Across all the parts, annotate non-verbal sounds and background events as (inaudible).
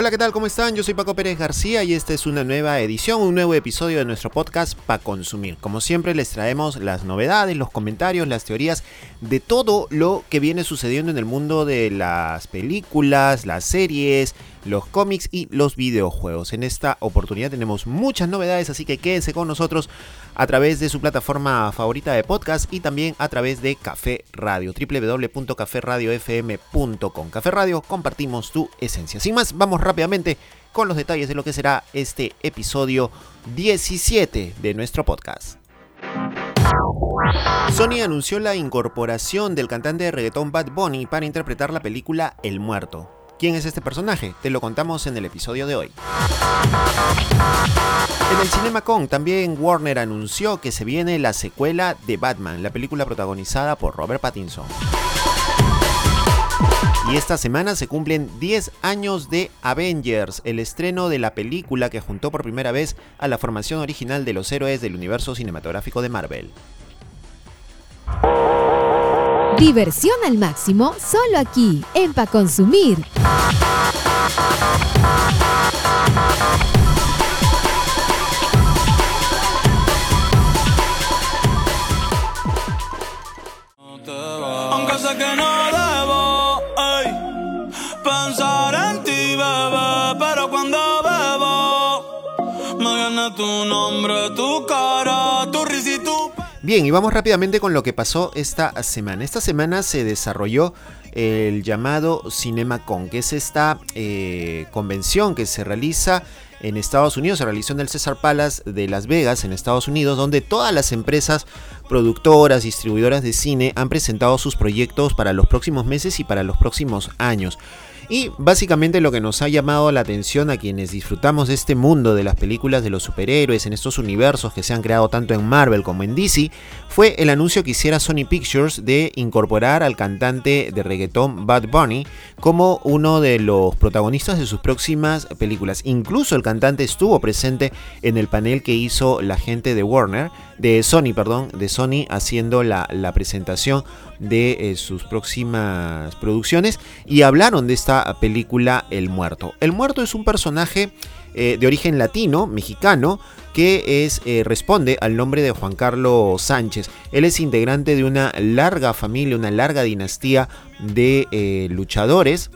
Hola, ¿qué tal? ¿Cómo están? Yo soy Paco Pérez García y esta es una nueva edición, un nuevo episodio de nuestro podcast para consumir. Como siempre les traemos las novedades, los comentarios, las teorías de todo lo que viene sucediendo en el mundo de las películas, las series, los cómics y los videojuegos. En esta oportunidad tenemos muchas novedades, así que quédense con nosotros a través de su plataforma favorita de podcast y también a través de Café Radio, www.caferradiofm.com. Café Radio, compartimos tu esencia. Sin más, vamos rápidamente con los detalles de lo que será este episodio 17 de nuestro podcast. Sony anunció la incorporación del cantante de reggaetón Bad Bunny para interpretar la película El Muerto. ¿Quién es este personaje? Te lo contamos en el episodio de hoy. En el CinemaCon también Warner anunció que se viene la secuela de Batman, la película protagonizada por Robert Pattinson. Y esta semana se cumplen 10 años de Avengers, el estreno de la película que juntó por primera vez a la formación original de los héroes del universo cinematográfico de Marvel. Diversión al máximo solo aquí en Pa Consumir. Tu nombre, tu cara, tu risa y Bien, y vamos rápidamente con lo que pasó esta semana. Esta semana se desarrolló el llamado CinemaCon, que es esta eh, convención que se realiza en Estados Unidos, se realizó en el César Palace de Las Vegas, en Estados Unidos, donde todas las empresas productoras, distribuidoras de cine han presentado sus proyectos para los próximos meses y para los próximos años. Y básicamente lo que nos ha llamado la atención a quienes disfrutamos de este mundo de las películas de los superhéroes en estos universos que se han creado tanto en Marvel como en DC fue el anuncio que hiciera Sony Pictures de incorporar al cantante de reggaetón Bad Bunny como uno de los protagonistas de sus próximas películas. Incluso el cantante estuvo presente en el panel que hizo la gente de Warner, de Sony, perdón, de Sony haciendo la, la presentación de eh, sus próximas producciones y hablaron de esta película El Muerto. El Muerto es un personaje eh, de origen latino, mexicano, que es, eh, responde al nombre de Juan Carlos Sánchez. Él es integrante de una larga familia, una larga dinastía de luchadores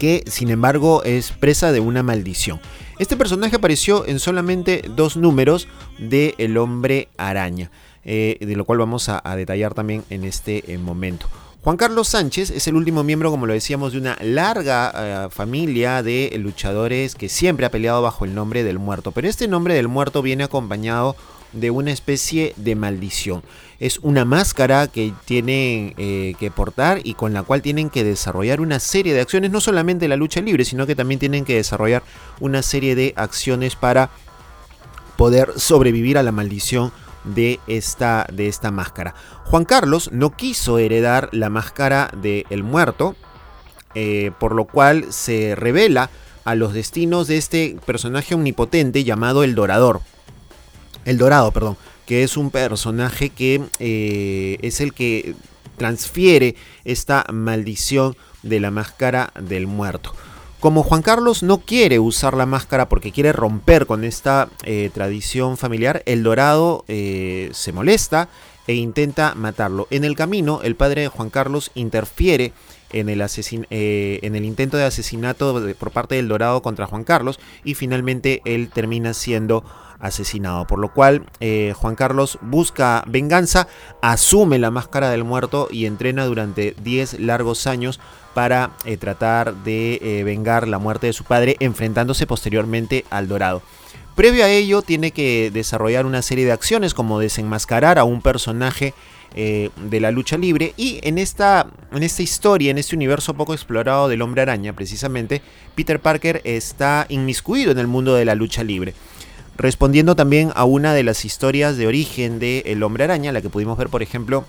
que sin embargo es presa de una maldición. Este personaje apareció en solamente dos números de El hombre araña. Eh, de lo cual vamos a, detallar también en este eh, momento. Juan Carlos Sánchez es el último miembro, como lo decíamos, de una larga eh, familia de luchadores que siempre ha peleado bajo el nombre del muerto. Pero este nombre del muerto viene acompañado de una especie de maldición. Es una máscara que tienen que portar y con la cual tienen que desarrollar una serie de acciones, no solamente la lucha libre, sino que también tienen que desarrollar una serie de acciones para poder sobrevivir a la maldición de esta, de esta máscara. Juan Carlos no quiso heredar la máscara del el muerto, eh, por lo cual se revela a los destinos de este personaje omnipotente llamado el Dorador. El Dorado, perdón, que es un personaje que eh, es el que transfiere esta maldición de la máscara del muerto. Como Juan Carlos no quiere usar la máscara porque quiere romper con esta eh, tradición familiar, el dorado eh, se molesta e intenta matarlo. En el camino, el padre de Juan Carlos interfiere en el, eh, en el intento de asesinato por parte del dorado contra Juan Carlos y finalmente él termina siendo asesinado. Por lo cual Juan Carlos busca venganza, asume la máscara del muerto y entrena durante 10 largos años para eh, tratar de eh, vengar la muerte de su padre, enfrentándose posteriormente al Dorado. Previo a ello, tiene que desarrollar una serie de acciones como desenmascarar a un personaje eh, de la lucha libre. Y en esta, en esta historia, en este universo poco explorado del hombre araña, precisamente, Peter Parker está inmiscuido en el mundo de la lucha libre. Respondiendo también a una de las historias de origen de El hombre araña, la que pudimos ver, por ejemplo,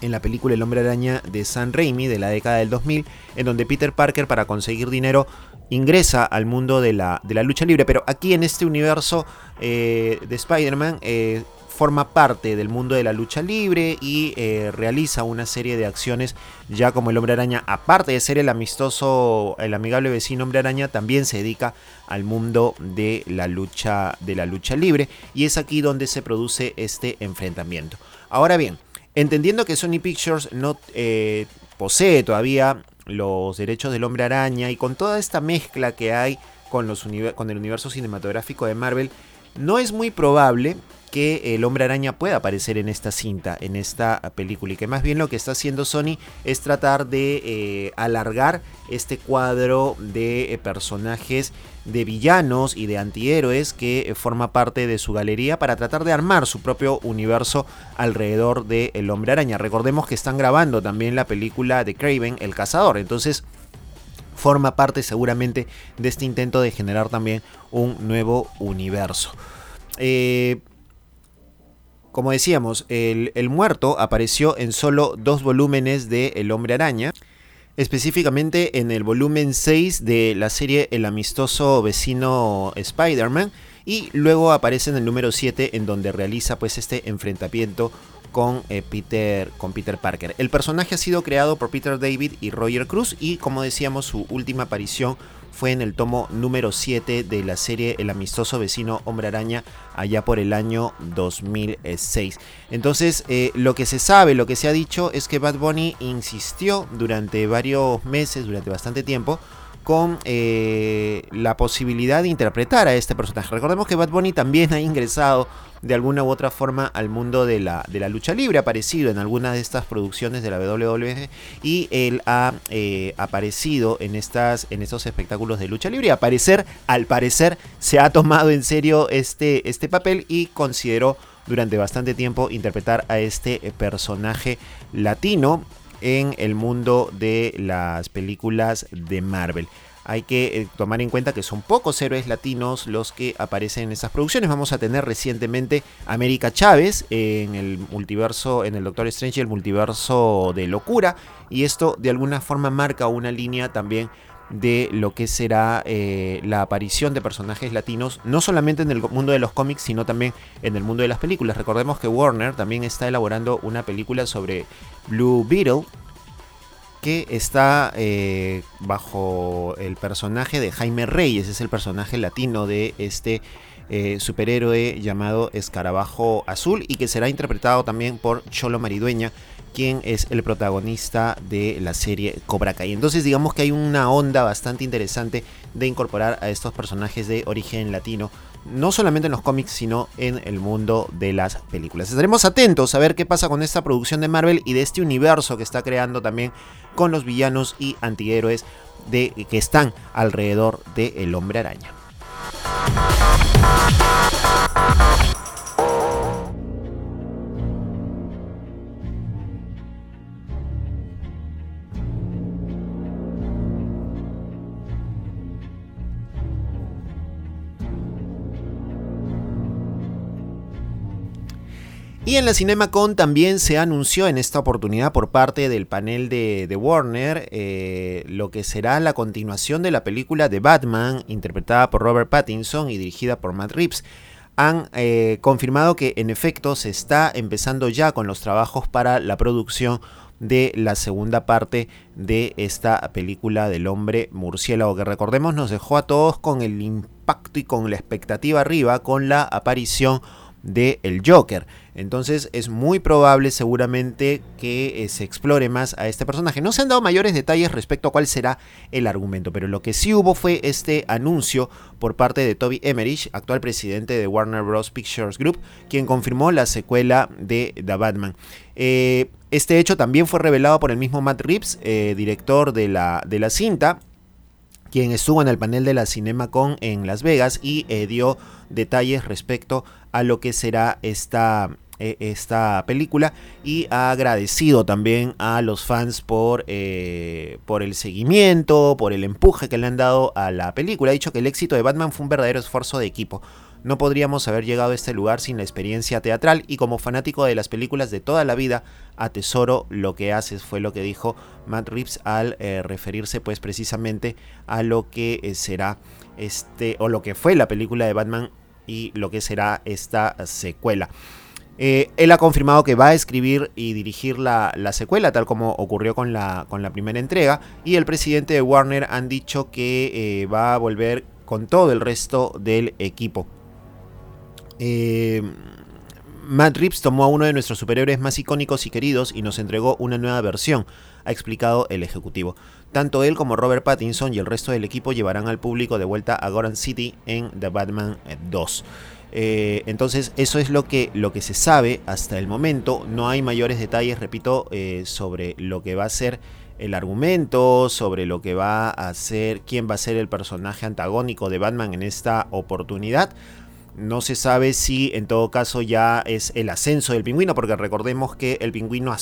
en la película El hombre araña de San Raimi de la década del 2000, en donde Peter Parker para conseguir dinero ingresa al mundo de la, de la lucha libre, pero aquí en este universo eh, de Spider-Man eh, forma parte del mundo de la lucha libre y eh, realiza una serie de acciones ya como el hombre araña, aparte de ser el amistoso, el amigable vecino hombre araña, también se dedica al mundo de la lucha, de la lucha libre y es aquí donde se produce este enfrentamiento. Ahora bien, entendiendo que Sony Pictures no eh, posee todavía los derechos del hombre araña y con toda esta mezcla que hay con, los con el universo cinematográfico de Marvel, no es muy probable que el hombre araña pueda aparecer en esta cinta, en esta película, y que más bien lo que está haciendo Sony es tratar de eh, alargar este cuadro de eh, personajes de villanos y de antihéroes que eh, forma parte de su galería para tratar de armar su propio universo alrededor de El Hombre Araña. Recordemos que están grabando también la película de Craven, El Cazador, entonces forma parte seguramente de este intento de generar también un nuevo universo. Eh, como decíamos, el, muerto apareció en solo dos volúmenes de El hombre araña, específicamente en el volumen 6 de la serie El amistoso vecino Spider-Man, y luego aparece en el número 7 en donde realiza pues este enfrentamiento con, eh, Peter, con Peter Parker. El personaje ha sido creado por Peter David y Roger Cruz y como decíamos su última aparición fue en el tomo número 7 de la serie El amistoso vecino Hombre Araña allá por el año 2006. Entonces, eh, lo que se sabe, lo que se ha dicho es que Bad Bunny insistió durante varios meses, durante bastante tiempo, con eh, la posibilidad de interpretar a este personaje. Recordemos que Bad Bunny también ha ingresado de alguna u otra forma al mundo de la, de la lucha libre, ha aparecido en algunas de estas producciones de la WWE y él ha eh, aparecido en, estas, en estos espectáculos de lucha libre. Y aparecer, al parecer, se ha tomado en serio este, este papel y consideró durante bastante tiempo interpretar a este personaje latino en el mundo de las películas de Marvel. Hay que eh, tomar en cuenta que son pocos héroes latinos los que aparecen en estas producciones. Vamos a tener recientemente América Chávez en el multiverso, en el Doctor Strange, el multiverso de locura. Y esto de alguna forma marca una línea también de lo que será eh, la aparición de personajes latinos, no solamente en el mundo de los cómics, sino también en el mundo de las películas. Recordemos que Warner también está elaborando una película sobre Blue Beetle, que está eh, bajo el personaje de Jaime Reyes, es el personaje latino de este eh, superhéroe llamado Escarabajo Azul y que será interpretado también por Cholo Maridueña, quien es el protagonista de la serie Cobra Kai. Entonces digamos que hay una onda bastante interesante de incorporar a estos personajes de origen latino no solamente en los cómics, sino en el mundo de las películas. Estaremos atentos a ver qué pasa con esta producción de Marvel y de este universo que está creando también con los villanos y antihéroes de, que están alrededor de El Hombre Araña. Y en la CinemaCon también se anunció en esta oportunidad por parte del panel de, Warner eh, lo que será la continuación de la película de Batman, interpretada por Robert Pattinson y dirigida por Matt Reeves. Han eh, confirmado que en efecto se está empezando ya con los trabajos para la producción de la segunda parte de esta película del hombre murciélago que recordemos nos dejó a todos con el impacto y con la expectativa arriba con la aparición de el Joker. Entonces es muy probable seguramente que eh, se explore más a este personaje. No se han dado mayores detalles respecto a cuál será el argumento, pero lo que sí hubo fue este anuncio por parte de Toby Emmerich, actual presidente de Warner Bros. Pictures Group, quien confirmó la secuela de The Batman. Eh, este hecho también fue revelado por el mismo Matt Reeves, eh, director de la, de la cinta, quien estuvo en el panel de la CinemaCon en Las Vegas y dio detalles respecto a lo que será esta, eh, esta película y ha agradecido también a los fans por, eh, por el seguimiento, por el empuje que le han dado a la película. Ha dicho que el éxito de Batman fue un verdadero esfuerzo de equipo. No podríamos haber llegado a este lugar sin la experiencia teatral y como fanático de las películas de toda la vida, atesoro lo que haces, fue lo que dijo Matt Reeves al eh, referirse pues precisamente a lo que será este o lo que fue la película de Batman y lo que será esta secuela. Eh, él ha confirmado que va a escribir y dirigir la, secuela, tal como ocurrió con la, primera entrega. Y el presidente de Warner han dicho que va a volver con todo el resto del equipo. Eh, Matt Reeves tomó a uno de nuestros superhéroes más icónicos y queridos y nos entregó una nueva versión, ha explicado el ejecutivo. Tanto él como Robert Pattinson y el resto del equipo llevarán al público de vuelta a Gotham City en The Batman 2. Eh, entonces eso es lo que, lo que se sabe hasta el momento. No hay mayores detalles, repito, eh, sobre lo que va a ser el argumento, sobre lo que va a ser, quién va a ser el personaje antagónico de Batman en esta oportunidad. No se sabe si en todo caso ya es el ascenso del pingüino, porque recordemos que el pingüino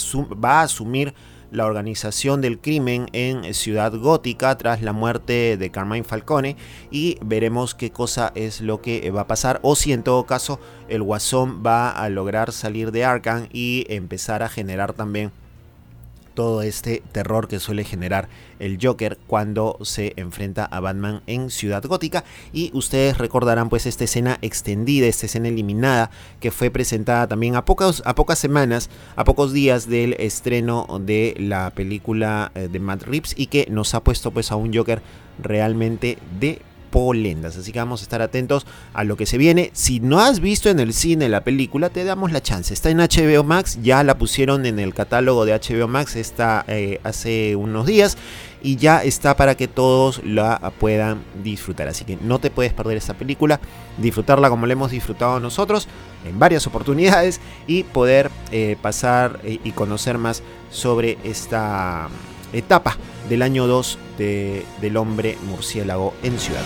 va a asumir la organización del crimen en Ciudad Gótica tras la muerte de Carmine Falcone y veremos qué cosa es lo que va a pasar o si en todo caso el guasón va a lograr salir de Arkham y empezar a generar también todo este terror que suele generar el Joker cuando se enfrenta a Batman en Ciudad Gótica. Y ustedes recordarán pues esta escena extendida, esta escena eliminada que fue presentada también a pocas, a pocas semanas, a pocos días del estreno de la película eh, de Matt Reeves y que nos ha puesto pues a un Joker realmente de polendas. Así que vamos a estar atentos a lo que se viene. Si no has visto en el cine la película, te damos la chance. Está en HBO Max, ya la pusieron en el catálogo de HBO Max está, eh, hace unos días y ya está para que todos la puedan disfrutar. Así que no te puedes perder esta película, disfrutarla como la hemos disfrutado nosotros en varias oportunidades y poder eh, pasar eh, y conocer más sobre esta etapa del año 2 de, del hombre murciélago en Ciudad.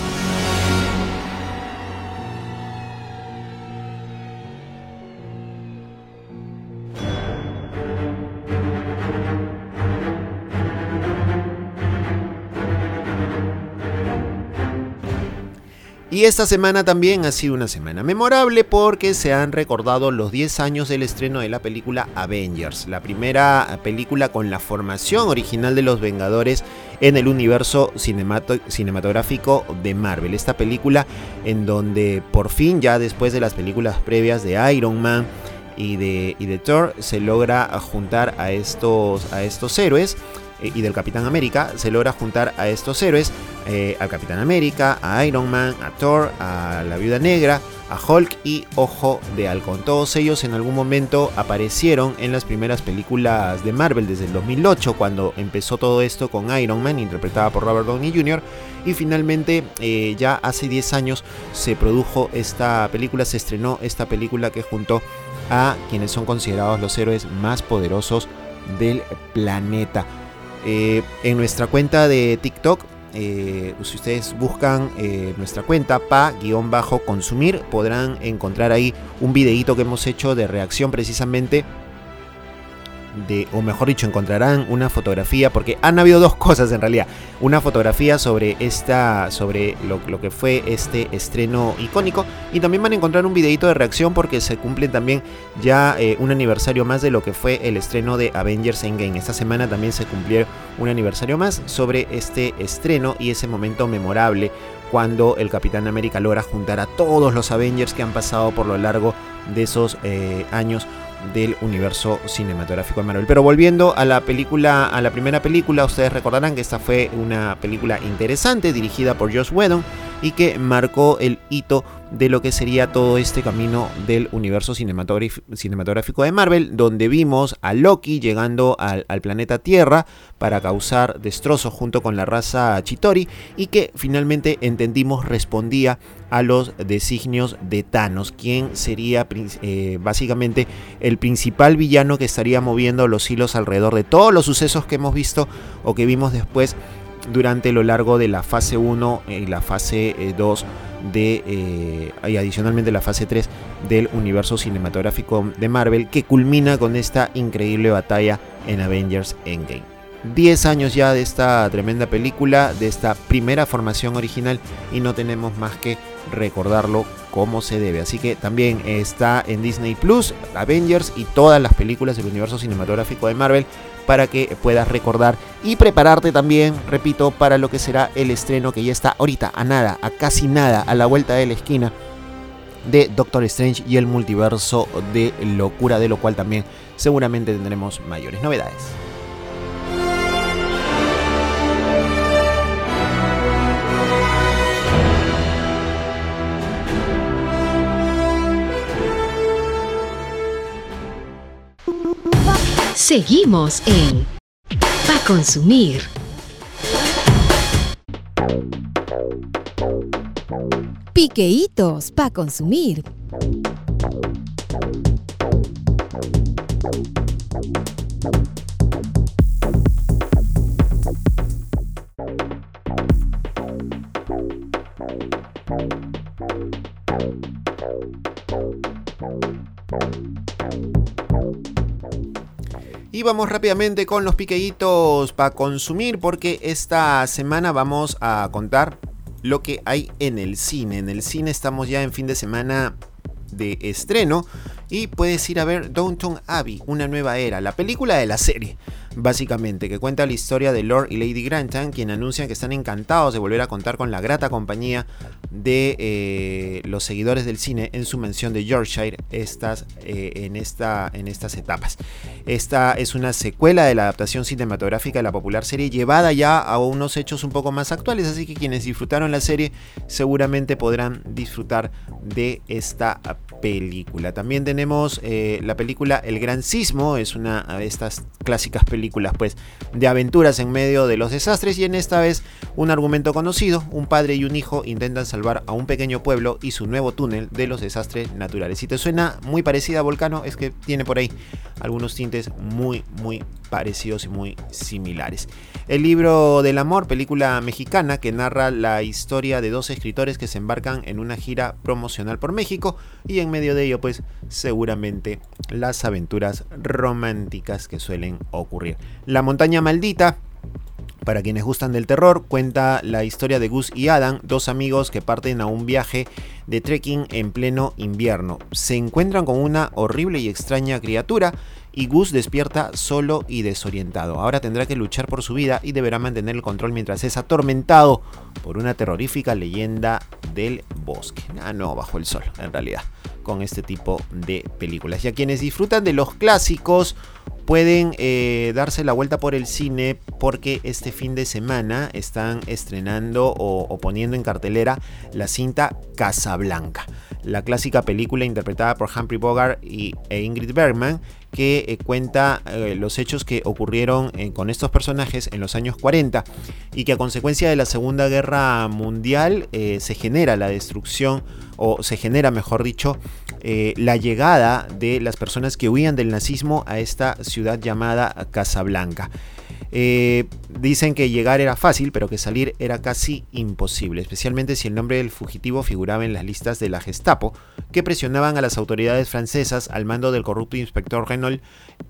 Y esta semana también ha sido una semana memorable porque se han recordado los 10 años del estreno de la película Avengers, la primera película con la formación original de los Vengadores en el universo cinematográfico de Marvel. Esta película en donde por fin ya después de las películas previas de Iron Man, y de, y de Thor se logra juntar a estos, a estos héroes y del Capitán América se logra juntar a estos héroes, eh, al Capitán América, a Iron Man, a Thor, a la Viuda Negra, a Hulk y Ojo de Halcón. Todos ellos en algún momento aparecieron en las primeras películas de Marvel desde el 2008 cuando empezó todo esto con Iron Man interpretada por Robert Downey Jr. Y finalmente eh, ya hace 10 años se produjo esta película, se estrenó esta película que junto a quienes son considerados los héroes más poderosos del planeta. Eh, en nuestra cuenta de TikTok, eh, si ustedes buscan eh, nuestra cuenta pa-consumir, podrán encontrar ahí un videíto que hemos hecho de reacción precisamente o mejor dicho, encontrarán una fotografía, porque han habido dos (laughs) cosas en realidad. Una fotografía sobre esta, sobre lo, que fue este estreno icónico, y también van a encontrar un videito de reacción porque se cumple también ya eh, un aniversario más de lo que fue el estreno de Avengers Endgame. Esta semana también se cumplió un aniversario más sobre este estreno y ese momento memorable cuando el Capitán América logra juntar a todos los Avengers que han pasado por lo largo de esos eh, años del universo cinematográfico de Marvel. Pero volviendo a la película, a la primera película, ustedes recordarán que esta fue una película interesante dirigida por Josh Whedon y que marcó el hito de lo que sería todo este camino del universo cinematográfico de Marvel, donde vimos a Loki llegando al, planeta Tierra para causar destrozos junto con la raza Chitori y que finalmente entendimos respondía a los designios de Thanos, quien sería eh, básicamente el principal villano que estaría moviendo los hilos alrededor de todos los sucesos que hemos visto o que vimos después durante lo largo de la fase 1 y la fase 2 de y adicionalmente la fase 3 del universo cinematográfico de Marvel que culmina con esta increíble batalla en Avengers Endgame. 10 años ya de esta tremenda película, de esta primera formación original y no tenemos más que recordarlo como se debe. Así que también está en Disney Plus, Avengers y todas las películas del universo cinematográfico de Marvel para que puedas recordar y prepararte también, repito, para lo que será el estreno que ya está ahorita a nada, a casi nada, a la vuelta de la esquina de Doctor Strange y el multiverso de locura, de lo cual también seguramente tendremos mayores novedades. Seguimos en Pa Consumir. Piqueitos pa consumir. Vamos rápidamente con los piqueitos para consumir porque esta semana vamos a contar lo que hay en el cine. En el cine estamos ya en fin de semana de estreno y puedes ir a ver Downton Abbey, una nueva era, la película de la serie básicamente, que cuenta la historia de Lord y Lady Grantham, quien anuncian que están encantados de volver a contar con la grata compañía de eh, los seguidores del cine en su mención de Yorkshire estas, eh, en, esta, en estas etapas. Esta es una secuela de la adaptación cinematográfica de la popular serie llevada ya a unos hechos un poco más actuales, así que quienes disfrutaron la serie seguramente podrán disfrutar de esta película. También tenemos eh, la película El Gran Sismo, es una de estas clásicas películas películas pues de aventuras en medio de los desastres y en esta vez un argumento conocido, un padre y un hijo intentan salvar a un pequeño pueblo y su nuevo túnel de los desastres naturales. Si te suena muy parecida a Volcano es que tiene por ahí algunos tintes muy muy parecidos y muy similares. El libro del amor, película mexicana que narra la historia de dos escritores que se embarcan en una gira promocional por México y en medio de ello pues seguramente las aventuras románticas que suelen ocurrir. La montaña maldita para quienes gustan del terror, cuenta la historia de Gus y Adam, dos amigos que parten a un viaje de trekking en pleno invierno. Se encuentran con una horrible y extraña criatura y Gus despierta solo y desorientado. Ahora tendrá que luchar por su vida y deberá mantener el control mientras es atormentado por una terrorífica leyenda del bosque. Ah, no, bajo el sol, en realidad, con este tipo de películas. Y a quienes disfrutan de los clásicos, pueden eh, darse la vuelta por el cine porque este fin de semana están estrenando o, poniendo en cartelera la cinta Casablanca, la clásica película interpretada por Humphrey Bogart y, e Ingrid Bergman que eh, cuenta eh, los hechos que ocurrieron con estos personajes en los años 40 y que a consecuencia de la Segunda Guerra Mundial se genera la destrucción o se genera, mejor dicho, eh, la llegada de las personas que huían del nazismo a esta ciudad llamada Casablanca. Eh, dicen que llegar era fácil, pero que salir era casi imposible, especialmente si el nombre del fugitivo figuraba en las listas de la Gestapo, que presionaban a las autoridades francesas al mando del corrupto inspector Renault,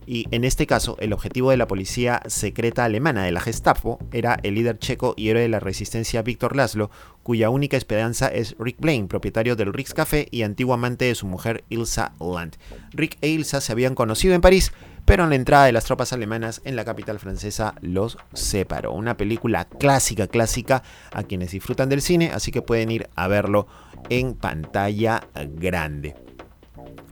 y en este caso el objetivo de la policía secreta alemana de la Gestapo era el líder checo y héroe de la resistencia Víctor Laszlo, cuya única esperanza es Rick Blaine, propietario del Rick's Café y antiguo amante de su mujer Ilsa Land. Rick e Ilsa se habían conocido en París, pero en la entrada de las tropas alemanas en la capital francesa los separó. Una película clásica, clásica a quienes disfrutan del cine, así que pueden ir a verlo en pantalla grande.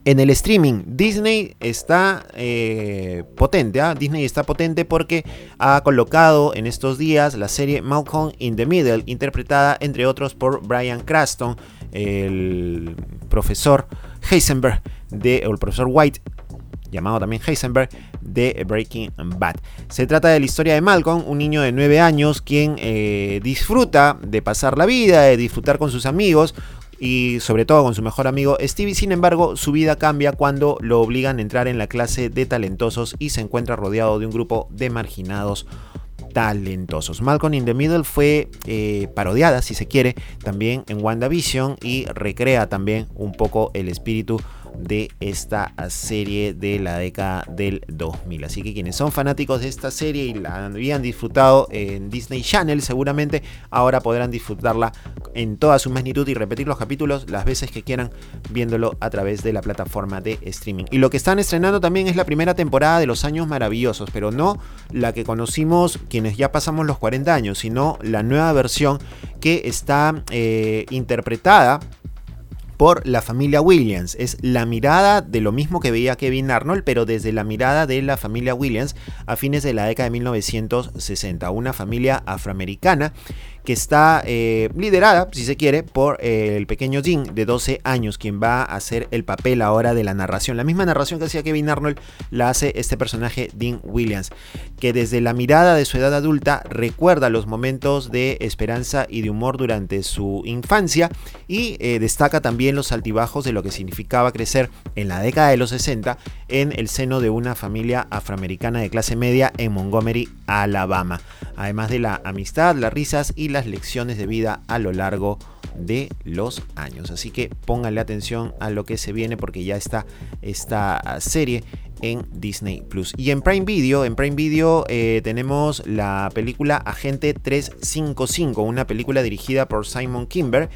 En el streaming, Disney está eh, potente. ¿ah? Disney está potente porque ha colocado en estos días la serie Malcolm in the Middle, interpretada entre otros por Brian Craston, el profesor Heisenberg de, o el profesor White llamado también Heisenberg, de Breaking Bad. Se trata de la historia de Malcolm, un niño de 9 años quien eh, disfruta de pasar la vida, de disfrutar con sus amigos, y sobre todo con su mejor amigo Stevie. Sin embargo, su vida cambia cuando lo obligan a entrar en la clase de talentosos y se encuentra rodeado de un grupo de marginados talentosos. Malcolm in the Middle fue eh, parodiada, si se quiere, también en WandaVision y recrea también un poco el espíritu de esta serie de la década del 2000. Así que quienes son fanáticos de esta serie y la habían disfrutado en Disney Channel, seguramente ahora podrán disfrutarla en toda su magnitud y repetir los capítulos las veces que quieran viéndolo a través de la plataforma de streaming. Y lo que están estrenando también es la primera temporada de Los Años Maravillosos, pero no la que conocimos quienes ya pasamos los 40 años, sino la nueva versión que está eh, interpretada por la familia Williams. Es la mirada de lo mismo que veía Kevin Arnold, pero desde la mirada de la familia Williams a fines de la década de 1960. Una familia afroamericana que está eh, liderada, si se quiere, por eh, el pequeño Dean de 12 años, quien va a hacer el papel ahora de la narración. La misma narración que hacía Kevin Arnold la hace este personaje Dean Williams, que desde la mirada de su edad adulta recuerda los momentos de esperanza y de humor durante su infancia y eh, destaca también los altibajos de lo que significaba crecer en la década de los 60 en el seno de una familia afroamericana de clase media en Montgomery, Alabama. Además de la amistad, las risas y las lecciones de vida a lo largo de los años. Así que pónganle atención a lo que se viene porque ya está esta serie en Disney Plus. Y en Prime Video, en Prime Video eh, tenemos la película Agente 355, una película dirigida por Simon Kimber.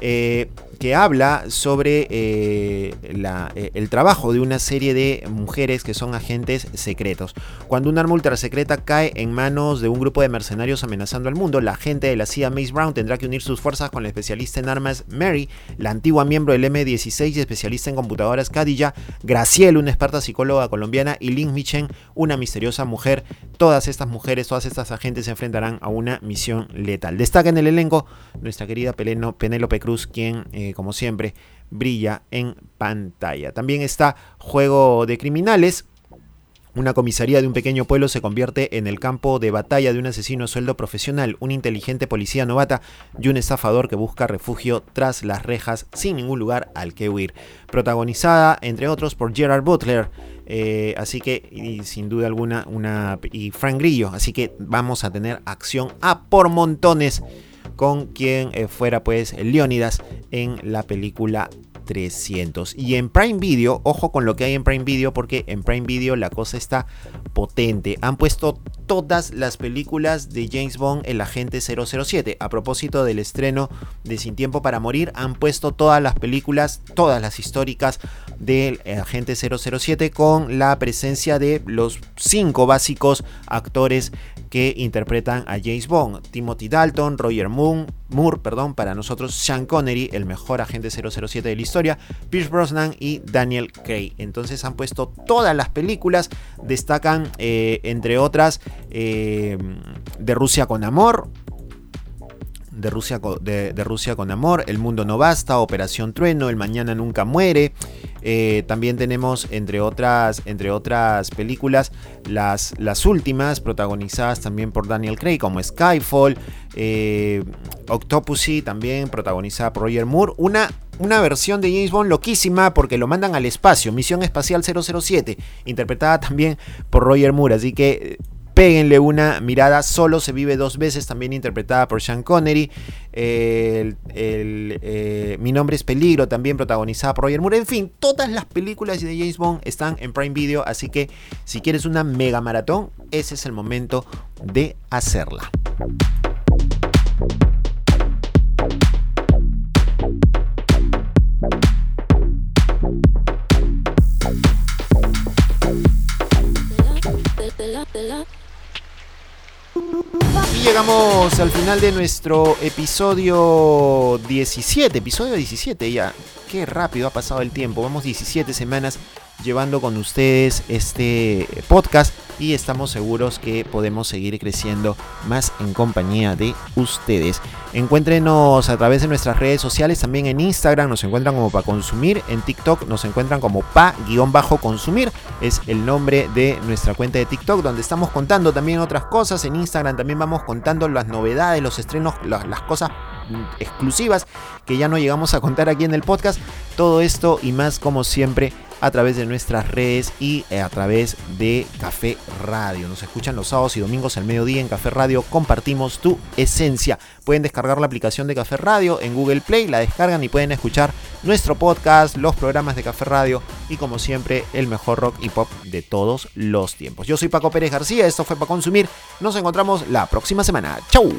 Eh, que habla sobre eh, eh, el trabajo de una serie de mujeres que son agentes secretos. Cuando un arma ultra secreta cae en manos de un grupo de mercenarios amenazando al mundo, la agente de la CIA Mace Brown tendrá que unir sus fuerzas con la especialista en armas Mary, la antigua miembro del M16 y especialista en computadoras Cadilla, Graciel, una experta psicóloga colombiana, y Lynn Michen, una misteriosa mujer. Todas estas mujeres, todas estas agentes se enfrentarán a una misión letal. Destaca en el elenco nuestra querida Penélope Cruz, quien... Eh, como siempre, brilla en pantalla. También está Juego de Criminales. Una comisaría de un pequeño pueblo se convierte en el campo de batalla de un asesino sueldo profesional, un inteligente policía novata y un estafador que busca refugio tras las rejas sin ningún lugar al que huir. Protagonizada, entre otros, por Gerard Butler, eh, así que, y sin duda alguna, una. y Frank Grillo. Así que vamos a tener acción a por montones con quien eh, fuera pues Leónidas en la película 300. Y en Prime Video, ojo con lo que hay en Prime Video porque en Prime Video la cosa está potente. Han puesto todas las películas de James Bond, el agente 007. A propósito del estreno de Sin Tiempo para Morir, han puesto todas las películas, todas las históricas del agente 007 con la presencia de los cinco básicos actores que interpretan a James Bond. Timothy Dalton, Roger Moore, perdón, para nosotros Sean Connery, el mejor agente 007 de la historia, Pierce Brosnan y Daniel Craig. Entonces han puesto todas las películas, destacan eh, entre otras eh, de Rusia con Amor, de Rusia, con Amor, El Mundo No Basta, Operación Trueno, El Mañana Nunca Muere. Eh, también tenemos, entre otras, entre otras películas, las, las últimas, protagonizadas también por Daniel Craig, como Skyfall, eh, Octopussy, también protagonizada por Roger Moore. Una una versión de James Bond loquísima porque lo mandan al espacio, Misión Espacial 007, interpretada también por Roger Moore. Así que Péguenle una mirada, solo se vive dos veces, también interpretada por Sean Connery. Eh, Mi nombre es Peligro, también protagonizada por Roger Moore. En fin, todas las películas de James Bond están en Prime Video, así que si quieres una mega maratón, ese es el momento de hacerla. Y llegamos al final de nuestro episodio 17. Episodio 17 ya. Qué rápido ha pasado el tiempo. Vamos 17 semanas llevando con ustedes este podcast y estamos seguros que podemos seguir creciendo más en compañía de ustedes. Encuéntrenos a través de nuestras redes sociales, también en Instagram nos encuentran como Pa Consumir, en TikTok nos encuentran como Pa-Consumir, es el nombre de nuestra cuenta de TikTok, donde estamos contando también otras cosas. En Instagram también vamos contando las novedades, los estrenos, las cosas exclusivas que ya no llegamos a contar aquí en el podcast. Todo esto y más como siempre a través de nuestras redes y a través de Café Radio. Nos escuchan los sábados y domingos al mediodía en Café Radio. Compartimos tu esencia. Pueden descargar la aplicación de Café Radio en Google Play, la descargan y pueden escuchar nuestro podcast, los programas de Café Radio y como siempre el mejor rock y pop de todos los tiempos. Yo soy Paco Pérez García, esto fue para consumir. Nos encontramos la próxima semana. ¡Chau!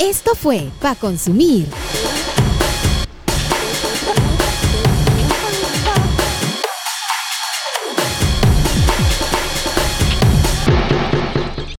Esto fue Pa Consumir